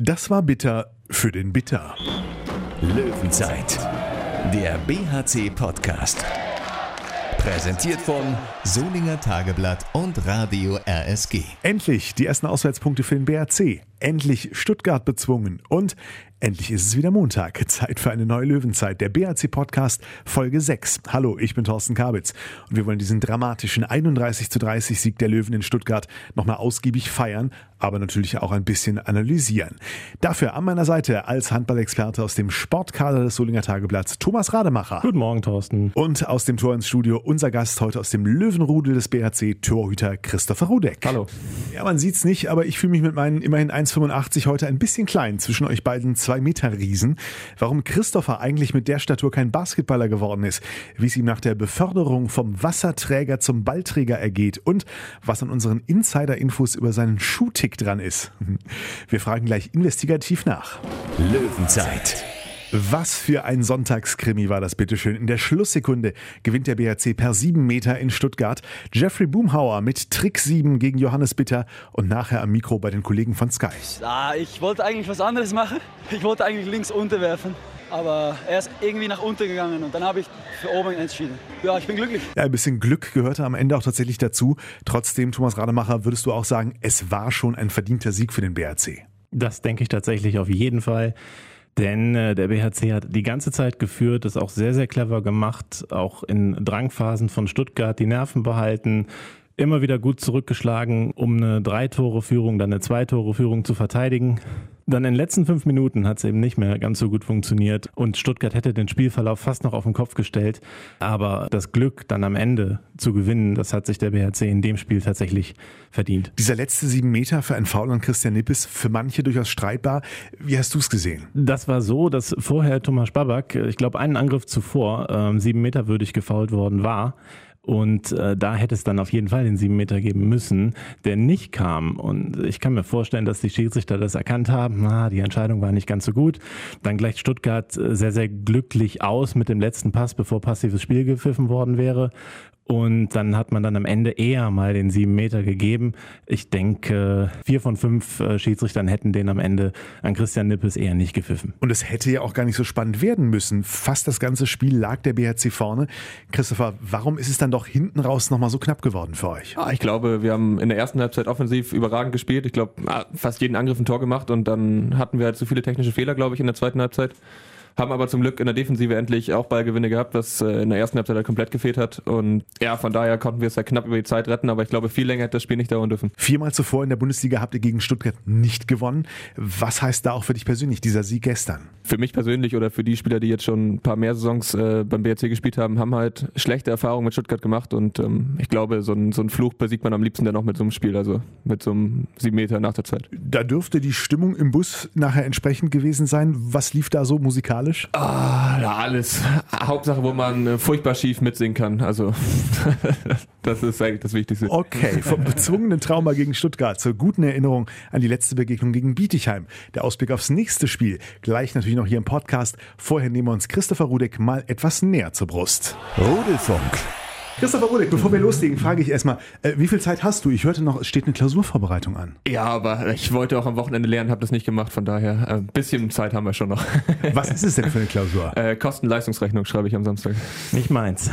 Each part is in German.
Das war bitter für den Bitter. Löwenzeit, der BHC-Podcast. Präsentiert von Solinger Tageblatt und Radio RSG. Endlich die ersten Auswärtspunkte für den BRC. Endlich Stuttgart bezwungen. Und endlich ist es wieder Montag. Zeit für eine neue Löwenzeit. Der BRC Podcast Folge 6. Hallo, ich bin Thorsten Kabitz. Und wir wollen diesen dramatischen 31 zu 30 Sieg der Löwen in Stuttgart nochmal ausgiebig feiern, aber natürlich auch ein bisschen analysieren. Dafür an meiner Seite als Handballexperte aus dem Sportkader des Solinger Tageblatts Thomas Rademacher. Guten Morgen, Thorsten. Und aus dem Tor ins Studio unser Gast heute aus dem Löwenrudel des BRC, Torhüter Christopher Rudeck. Hallo. Ja, man sieht's nicht, aber ich fühle mich mit meinen immerhin 1,85 heute ein bisschen klein zwischen euch beiden zwei Meter Riesen. Warum Christopher eigentlich mit der Statur kein Basketballer geworden ist, wie es ihm nach der Beförderung vom Wasserträger zum Ballträger ergeht und was an unseren Insider-Infos über seinen Schuhtick dran ist. Wir fragen gleich investigativ nach. Löwenzeit, Was für ein Sonntagskrimi war das bitteschön. In der Schlusssekunde gewinnt der BRC per 7 Meter in Stuttgart. Jeffrey Boomhauer mit Trick 7 gegen Johannes Bitter und nachher am Mikro bei den Kollegen von Sky. Ah, ich wollte eigentlich was anderes machen. Ich wollte eigentlich links unterwerfen. Aber er ist irgendwie nach unten gegangen und dann habe ich für oben entschieden. Ja, ich bin glücklich. Ja, ein bisschen Glück gehörte am Ende auch tatsächlich dazu. Trotzdem, Thomas Rademacher, würdest du auch sagen, es war schon ein verdienter Sieg für den BRC. Das denke ich tatsächlich auf jeden Fall. Denn äh, der BHC hat die ganze Zeit geführt, das auch sehr, sehr clever gemacht, auch in Drangphasen von Stuttgart die Nerven behalten, immer wieder gut zurückgeschlagen, um eine Drei-Tore-Führung, dann eine Zwei-Tore-Führung zu verteidigen. Dann in den letzten fünf Minuten hat es eben nicht mehr ganz so gut funktioniert und Stuttgart hätte den Spielverlauf fast noch auf den Kopf gestellt. Aber das Glück, dann am Ende zu gewinnen, das hat sich der BHC in dem Spiel tatsächlich verdient. Dieser letzte sieben Meter für einen Foul an Christian Nippes, für manche durchaus streitbar. Wie hast du es gesehen? Das war so, dass vorher Thomas Babak, ich glaube, einen Angriff zuvor, ähm, sieben Meter würdig gefault worden war. Und äh, da hätte es dann auf jeden Fall den sieben Meter geben müssen, der nicht kam. Und ich kann mir vorstellen, dass die Schiedsrichter das erkannt haben. Na, die Entscheidung war nicht ganz so gut. Dann gleicht Stuttgart äh, sehr, sehr glücklich aus mit dem letzten Pass, bevor passives Spiel gepfiffen worden wäre. Und dann hat man dann am Ende eher mal den sieben Meter gegeben. Ich denke, vier von fünf äh, Schiedsrichtern hätten den am Ende an Christian Nippes eher nicht gepfiffen. Und es hätte ja auch gar nicht so spannend werden müssen. Fast das ganze Spiel lag der BHC vorne. Christopher, warum ist es dann doch hinten raus nochmal so knapp geworden für euch? Ah, ich glaube, wir haben in der ersten Halbzeit offensiv überragend gespielt. Ich glaube, ah, fast jeden Angriff ein Tor gemacht und dann hatten wir halt zu viele technische Fehler, glaube ich, in der zweiten Halbzeit. Haben aber zum Glück in der Defensive endlich auch Ballgewinne gehabt, was äh, in der ersten Halbzeit halt komplett gefehlt hat. Und ja, von daher konnten wir es ja knapp über die Zeit retten, aber ich glaube, viel länger hätte das Spiel nicht dauern dürfen. Viermal zuvor in der Bundesliga habt ihr gegen Stuttgart nicht gewonnen. Was heißt da auch für dich persönlich dieser Sieg gestern? Für mich persönlich oder für die Spieler, die jetzt schon ein paar mehr Saisons äh, beim BRC gespielt haben, haben halt schlechte Erfahrungen mit Stuttgart gemacht und ähm, ich glaube, so ein, so ein Fluch besiegt man am liebsten dann noch mit so einem Spiel, also mit so einem sieben Meter nach der Zeit. Da dürfte die Stimmung im Bus nachher entsprechend gewesen sein. Was lief da so musikalisch? Ah, ja, alles. Hauptsache, wo man äh, furchtbar schief mitsingen kann. Also, das ist eigentlich das Wichtigste. Okay, vom bezwungenen Trauma gegen Stuttgart zur guten Erinnerung an die letzte Begegnung gegen Bietigheim. Der Ausblick aufs nächste Spiel. Gleich natürlich noch hier im Podcast. Vorher nehmen wir uns Christopher Rudek mal etwas näher zur Brust. Rudelfunk. Christopher Rudek, bevor wir loslegen, frage ich erstmal, äh, wie viel Zeit hast du? Ich hörte noch, es steht eine Klausurvorbereitung an. Ja, aber ich wollte auch am Wochenende lernen, habe das nicht gemacht. Von daher, ein bisschen Zeit haben wir schon noch. Was ist es denn für eine Klausur? Äh, Kosten-Leistungsrechnung schreibe ich am Samstag. Nicht meins.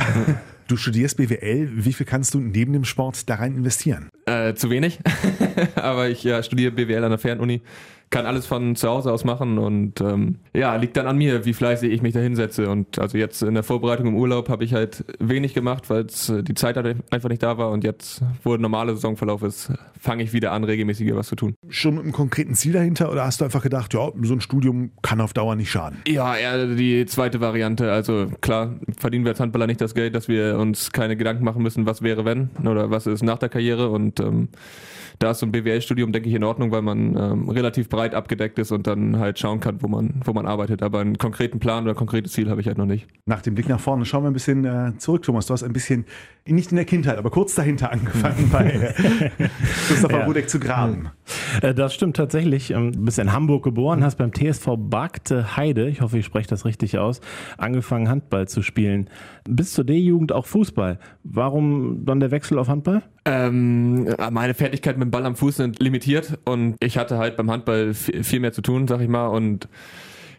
Du studierst BWL. Wie viel kannst du neben dem Sport da rein investieren? Äh, zu wenig, aber ich ja, studiere BWL an der Fernuni. Kann alles von zu Hause aus machen und ähm, ja, liegt dann an mir, wie fleißig ich mich da hinsetze. Und also jetzt in der Vorbereitung im Urlaub habe ich halt wenig gemacht, weil äh, die Zeit halt einfach nicht da war. Und jetzt, wo der normale Saisonverlauf ist, fange ich wieder an, regelmäßiger was zu tun. Schon mit einem konkreten Ziel dahinter oder hast du einfach gedacht, ja, so ein Studium kann auf Dauer nicht schaden? Ja, eher die zweite Variante. Also klar, verdienen wir als Handballer nicht das Geld, dass wir uns keine Gedanken machen müssen, was wäre wenn oder was ist nach der Karriere. Und ähm, da ist so ein BWL-Studium, denke ich, in Ordnung, weil man ähm, relativ breit abgedeckt ist und dann halt schauen kann, wo man, wo man arbeitet. Aber einen konkreten Plan oder ein konkretes Ziel habe ich halt noch nicht. Nach dem Blick nach vorne schauen wir ein bisschen äh, zurück, Thomas. Du hast ein bisschen, nicht in der Kindheit, aber kurz dahinter angefangen, bei äh, Christopher Ja. Rudek zu graben. Äh, Das stimmt tatsächlich. Ähm, Du bist in Hamburg geboren, hast beim TSV Bagte Heide, ich hoffe, ich spreche das richtig aus, angefangen Handball zu spielen. Bis zur D-Jugend auch Fußball. Warum dann der Wechsel auf Handball? Ähm, meine Fertigkeit mit mit dem Ball am Fuß sind limitiert und ich hatte halt beim Handball viel mehr zu tun, sag ich mal. Und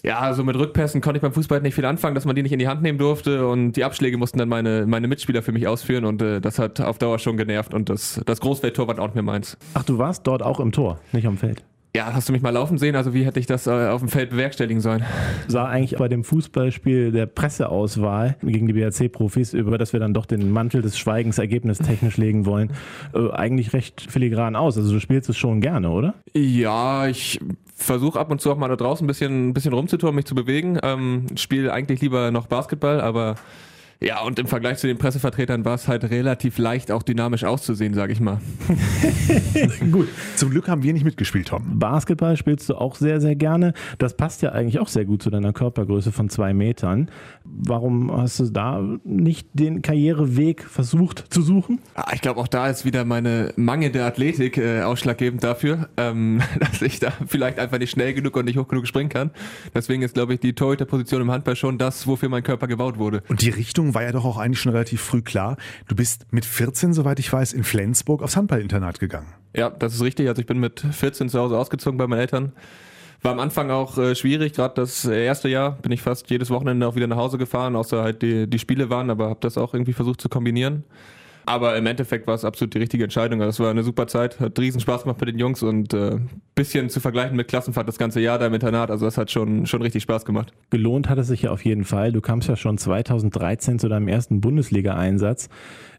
ja, so mit Rückpässen konnte ich beim Fußball nicht viel anfangen, dass man die nicht in die Hand nehmen durfte und die Abschläge mussten dann meine, meine Mitspieler für mich ausführen und äh, das hat auf Dauer schon genervt und das, das Großfeldtor war auch nicht mehr meins. Ach, du warst dort auch im Tor, nicht am Feld? Ja, hast du mich mal laufen sehen? Also wie hätte ich das äh, auf dem Feld bewerkstelligen sollen? Sah eigentlich bei dem Fußballspiel der Presseauswahl gegen die BRC-Profis, über das wir dann doch den Mantel des Schweigens ergebnistechnisch legen wollen, äh, eigentlich recht filigran aus. Also du spielst es schon gerne, oder? Ja, ich versuche ab und zu auch mal da draußen ein bisschen, ein bisschen rumzutouren, mich zu bewegen. Ähm, spiele eigentlich lieber noch Basketball, aber ja, und im Vergleich zu den Pressevertretern war es halt relativ leicht, auch dynamisch auszusehen, sage ich mal. Gut, zum Glück haben wir nicht mitgespielt, Tom. Basketball spielst du auch sehr, sehr gerne. Das passt ja eigentlich auch sehr gut zu deiner Körpergröße von zwei Metern. Warum hast du da nicht den Karriereweg versucht zu suchen? Ah, ich glaube, auch da ist wieder meine mangelnde Athletik äh, ausschlaggebend dafür, ähm, dass ich da vielleicht einfach nicht schnell genug und nicht hoch genug springen kann. Deswegen ist, glaube ich, die Torhüterposition im Handball schon das, wofür mein Körper gebaut wurde. Und die Richtung war ja doch auch eigentlich schon relativ früh klar. Du bist mit 14, soweit ich weiß, in Flensburg aufs Handballinternat gegangen. Ja, das ist richtig. Also ich bin mit 14 zu Hause ausgezogen bei meinen Eltern. War am Anfang auch äh, schwierig, gerade das erste Jahr bin ich fast jedes Wochenende auch wieder nach Hause gefahren, außer halt die, die Spiele waren, aber habe das auch irgendwie versucht zu kombinieren. Aber im Endeffekt war es absolut die richtige Entscheidung. Also es war eine super Zeit, hat riesen Spaß gemacht mit den Jungs und äh, bisschen zu vergleichen mit Klassenfahrt das ganze Jahr da im Internat. Also das hat schon, schon richtig Spaß gemacht. Gelohnt hat es sich ja auf jeden Fall. Du kamst ja schon 2013 zu deinem ersten Bundesliga-Einsatz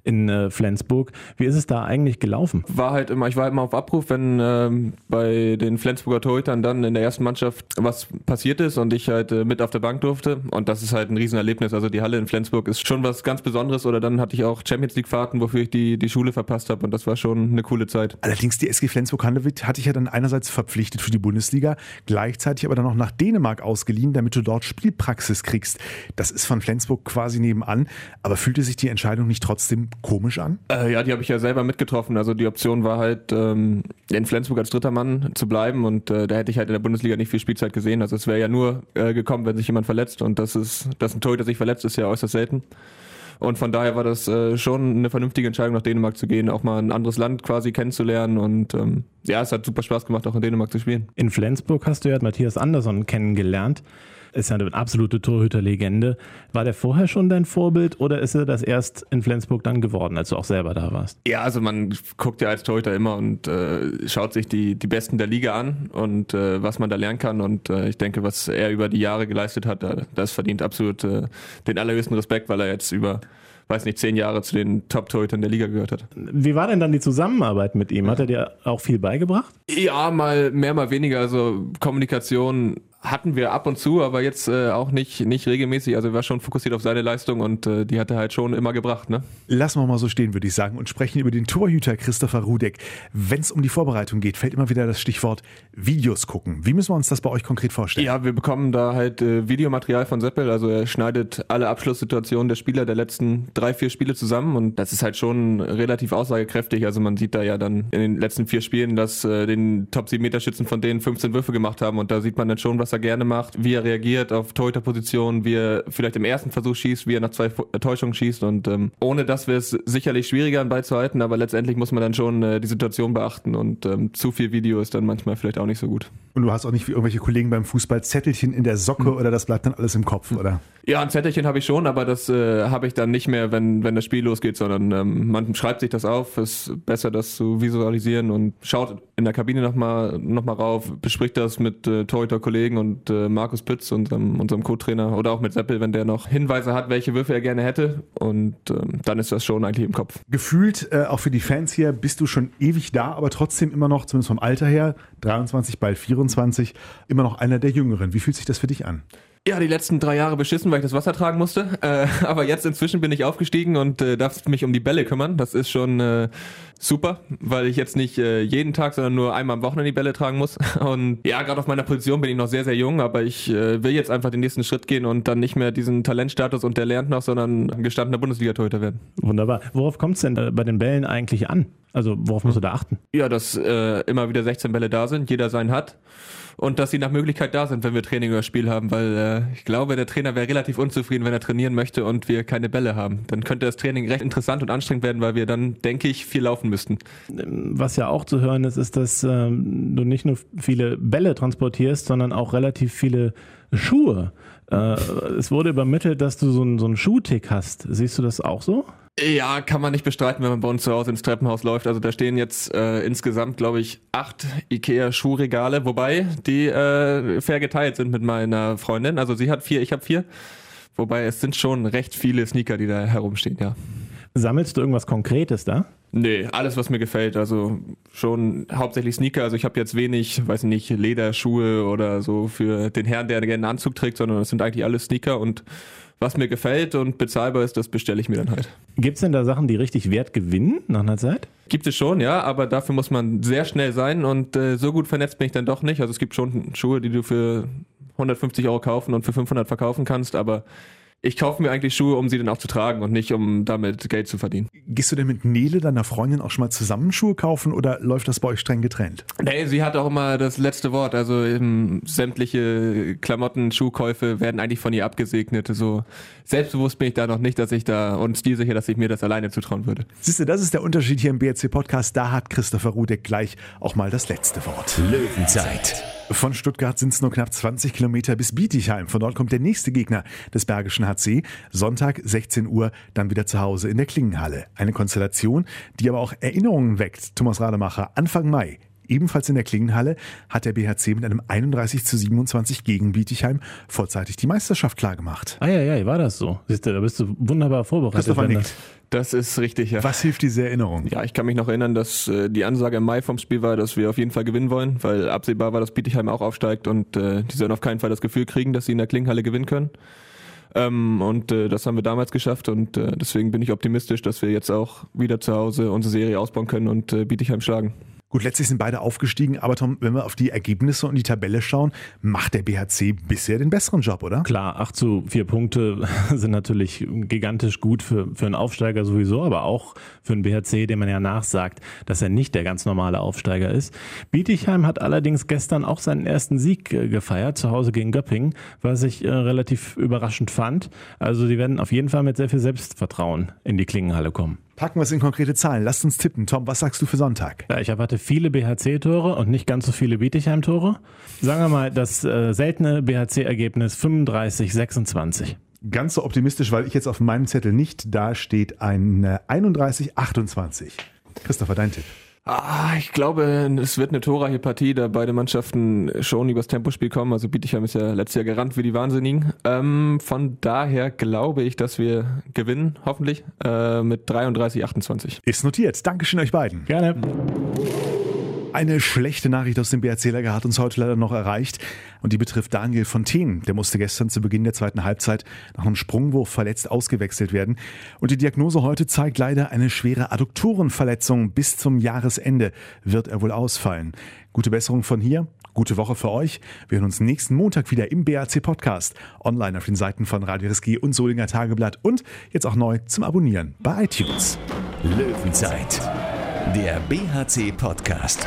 in äh, Flensburg. Wie ist es da eigentlich gelaufen? War halt immer, ich war halt immer auf Abruf, wenn ähm, bei den Flensburger Torhütern dann in der ersten Mannschaft was passiert ist und ich halt äh, mit auf der Bank durfte. Und das ist halt ein Riesenerlebnis. Also die Halle in Flensburg ist schon was ganz Besonderes. Oder dann hatte ich auch Champions League-Fahrten, wofür ich die, die Schule verpasst habe. Und das war schon eine coole Zeit. Allerdings die SG Flensburg-Handewitt hatte ich ja dann einerseits verpflichtet für die Bundesliga, gleichzeitig aber dann auch nach Dänemark ausgeliehen, damit du dort Spielpraxis kriegst. Das ist von Flensburg quasi nebenan. Aber fühlte sich die Entscheidung nicht trotzdem komisch an? Äh, ja, die habe ich ja selber mitgetroffen. Also die Option war halt, ähm, in Flensburg als dritter Mann zu bleiben und äh, da hätte ich halt in der Bundesliga nicht viel Spielzeit gesehen. Also es wäre ja nur äh, gekommen, wenn sich jemand verletzt und das ist, dass ein Torhüter sich verletzt, ist ja äußerst selten. Und von daher war das äh, schon eine vernünftige Entscheidung, nach Dänemark zu gehen, auch mal ein anderes Land quasi kennenzulernen. Und ähm, ja, es hat super Spaß gemacht, auch in Dänemark zu spielen. In Flensburg hast du ja Matthias Andersson kennengelernt ist ja eine absolute Torhüterlegende. War der vorher schon dein Vorbild oder ist er das erst in Flensburg dann geworden, als du auch selber da warst? Ja, also man guckt ja als Torhüter immer und äh, schaut sich die, die Besten der Liga an und äh, was man da lernen kann. Und äh, ich denke, was er über die Jahre geleistet hat, das verdient absolut äh, den allerhöchsten Respekt, weil er jetzt über weiß nicht, zehn Jahre zu den Top-Torhütern der Liga gehört hat. Wie war denn dann die Zusammenarbeit mit ihm? Hat er dir auch viel beigebracht? Ja, mal mehr, mal weniger. Also Kommunikation hatten wir ab und zu, aber jetzt äh, auch nicht, nicht regelmäßig. Also er war schon fokussiert auf seine Leistung und äh, die hat er halt schon immer gebracht. Ne? Lassen wir mal so stehen, würde ich sagen, und sprechen über den Torhüter Christopher Rudek. Wenn es um die Vorbereitung geht, fällt immer wieder das Stichwort Videos gucken. Wie müssen wir uns das bei euch konkret vorstellen? Ja, wir bekommen da halt äh, Videomaterial von Seppel. Also er schneidet alle Abschlusssituationen der Spieler der letzten drei, vier Spiele zusammen und das ist halt schon relativ aussagekräftig. Also man sieht da ja dann in den letzten vier Spielen, dass äh, den Top 7 Meter Schützen von denen 15 Würfe gemacht haben und da sieht man dann schon, was er gerne macht, wie er reagiert auf Torhüterpositionen, wie er vielleicht im ersten Versuch schießt, wie er nach zwei Täuschungen schießt und ähm, ohne das wäre es sicherlich schwieriger, einen Ball zu halten, aber letztendlich muss man dann schon äh, die Situation beachten und ähm, zu viel Video ist dann manchmal vielleicht auch nicht so gut. Und du hast auch nicht wie irgendwelche Kollegen beim Fußball Zettelchen in der Socke hm. oder das bleibt dann alles im Kopf, oder? Ja, ein Zettelchen habe ich schon, aber das äh, habe ich dann nicht mehr, wenn, wenn das Spiel losgeht, sondern ähm, man schreibt sich das auf, ist besser das zu visualisieren und schaut in der Kabine nochmal noch mal rauf, bespricht das mit äh, Torhüter-Kollegen und äh, Markus Pütz, unserem, unserem Co-Trainer, oder auch mit Seppel, wenn der noch Hinweise hat, welche Würfe er gerne hätte. Und ähm, dann ist das schon eigentlich im Kopf. Gefühlt, äh, auch für die Fans hier, bist du schon ewig da, aber trotzdem immer noch, zumindest vom Alter her, 23, bald 24, immer noch einer der Jüngeren. Wie fühlt sich das für dich an? Ja, die letzten drei Jahre beschissen, weil ich das Wasser tragen musste. Äh, aber jetzt inzwischen bin ich aufgestiegen und äh, darf mich um die Bälle kümmern. Das ist schon äh, super, weil ich jetzt nicht äh, jeden Tag, sondern nur einmal am Wochenende die Bälle tragen muss. Und ja, gerade auf meiner Position bin ich noch sehr, sehr jung, aber ich äh, will jetzt einfach den nächsten Schritt gehen und dann nicht mehr diesen Talentstatus und der lernt noch, sondern gestandener Bundesliga-Torhüter werden. Wunderbar. Worauf kommt es denn bei den Bällen eigentlich an? Also worauf musst du da achten? Ja, dass äh, immer wieder 16 Bälle da sind, jeder seinen hat und dass sie nach Möglichkeit da sind, wenn wir Training oder Spiel haben, weil äh, ich glaube, der Trainer wäre relativ unzufrieden, wenn er trainieren möchte und wir keine Bälle haben. Dann könnte das Training recht interessant und anstrengend werden, weil wir dann, denke ich, viel laufen müssten. Was ja auch zu hören ist, ist, dass ähm, du nicht nur viele Bälle transportierst, sondern auch relativ viele Schuhe. Äh, es wurde übermittelt, dass du so einen, so einen Schuhtick hast. Siehst du das auch so? Ja, kann man nicht bestreiten, wenn man bei uns zu Hause ins Treppenhaus läuft. Also da stehen jetzt äh, insgesamt, glaube ich, acht Ikea-Schuhregale, wobei die äh, fair geteilt sind mit meiner Freundin. Also sie hat vier, ich habe vier. Wobei es sind schon recht viele Sneaker, die da herumstehen, ja. Sammelst du irgendwas Konkretes da? Nee, alles, was mir gefällt. Also schon hauptsächlich Sneaker. Also ich habe jetzt wenig, weiß nicht, Lederschuhe oder so für den Herrn, der gerne einen Anzug trägt, sondern es sind eigentlich alles Sneaker und was mir gefällt und bezahlbar ist, das bestelle ich mir dann halt. Gibt es denn da Sachen, die richtig Wert gewinnen nach einer Zeit? Gibt es schon, ja, aber dafür muss man sehr schnell sein und äh, so gut vernetzt bin ich dann doch nicht. Also es gibt schon Schuhe, die du für 150 Euro kaufen und für 500 verkaufen kannst, aber ich kaufe mir eigentlich Schuhe, um sie dann auch zu tragen und nicht, um damit Geld zu verdienen. Gehst du denn mit Nele, deiner Freundin, auch schon mal zusammen Schuhe kaufen oder läuft das bei euch streng getrennt? Nee, sie hat auch immer das letzte Wort. Also eben, sämtliche Klamotten, Schuhkäufe werden eigentlich von ihr abgesegnet. So selbstbewusst bin ich da noch nicht, dass ich da und stilsicher, dass ich mir das alleine zutrauen würde. Siehst du, das ist der Unterschied hier im BRC Podcast. Da hat Christopher Rudek gleich auch mal das letzte Wort. Löwenzeit. Von Stuttgart sind es nur knapp 20 Kilometer bis Bietigheim. Von dort kommt der nächste Gegner des Bergischen HC. Sonntag 16 Uhr dann wieder zu Hause in der Klingenhalle. Eine Konstellation, die aber auch Erinnerungen weckt. Thomas Rademacher, Anfang Mai Ebenfalls in der Klingenhalle hat der BHC mit einem 31 zu 27 gegen Bietigheim vorzeitig die Meisterschaft klargemacht. Ah ja, ja, war das so. Siehst du, da bist du wunderbar vorbereitet. Nickt. Das ist richtig, ja. Was hilft diese Erinnerung? Ja, ich kann mich noch erinnern, dass äh, die Ansage im Mai vom Spiel war, dass wir auf jeden Fall gewinnen wollen, weil absehbar war, dass Bietigheim auch aufsteigt und äh, die sollen auf keinen Fall das Gefühl kriegen, dass sie in der Klingenhalle gewinnen können. Ähm, und äh, das haben wir damals geschafft und äh, deswegen bin ich optimistisch, dass wir jetzt auch wieder zu Hause unsere Serie ausbauen können und äh, Bietigheim schlagen. Gut, letztlich sind beide aufgestiegen, aber Tom, wenn wir auf die Ergebnisse und die Tabelle schauen, macht der BHC bisher den besseren Job, oder? Klar, 8 zu 4 Punkte sind natürlich gigantisch gut für, für einen Aufsteiger sowieso, aber auch für einen BHC, dem man ja nachsagt, dass er nicht der ganz normale Aufsteiger ist. Bietigheim hat allerdings gestern auch seinen ersten Sieg äh, gefeiert, zu Hause gegen Göppingen, was ich äh, relativ überraschend fand. Also die werden auf jeden Fall mit sehr viel Selbstvertrauen in die Klingenhalle kommen. Packen wir es in konkrete Zahlen. Lasst uns tippen. Tom, was sagst du für Sonntag? Ja, ich erwarte viele BHC-Tore und nicht ganz so viele Bietigheim-Tore. Sagen wir mal das äh, seltene BHC-Ergebnis 35-26. Ganz so optimistisch, weil ich jetzt auf meinem Zettel nicht da steht ein äh, 31-28. Christopher, dein Tipp. Ah, ich glaube, es wird eine torreiche Partie, da beide Mannschaften schon übers Tempospiel kommen. Also Bietigheim ist ja letztes Jahr gerannt wie die Wahnsinnigen. Ähm, von daher glaube ich, dass wir gewinnen, hoffentlich, äh, mit 33, 28. Ist notiert. Dankeschön euch beiden. Gerne. Eine schlechte Nachricht aus dem BRC-Lager hat uns heute leider noch erreicht und die betrifft Daniel Fontaine. Der musste gestern zu Beginn der zweiten Halbzeit nach einem Sprungwurf verletzt ausgewechselt werden. Und die Diagnose heute zeigt leider eine schwere Adduktorenverletzung. Bis zum Jahresende wird er wohl ausfallen. Gute Besserung von hier. Gute Woche für euch. Wir hören uns nächsten Montag wieder im BRC Podcast. Online auf den Seiten von Radio Riski und Solinger Tageblatt und jetzt auch neu zum Abonnieren bei iTunes. Löwenzeit. Der BHC Podcast.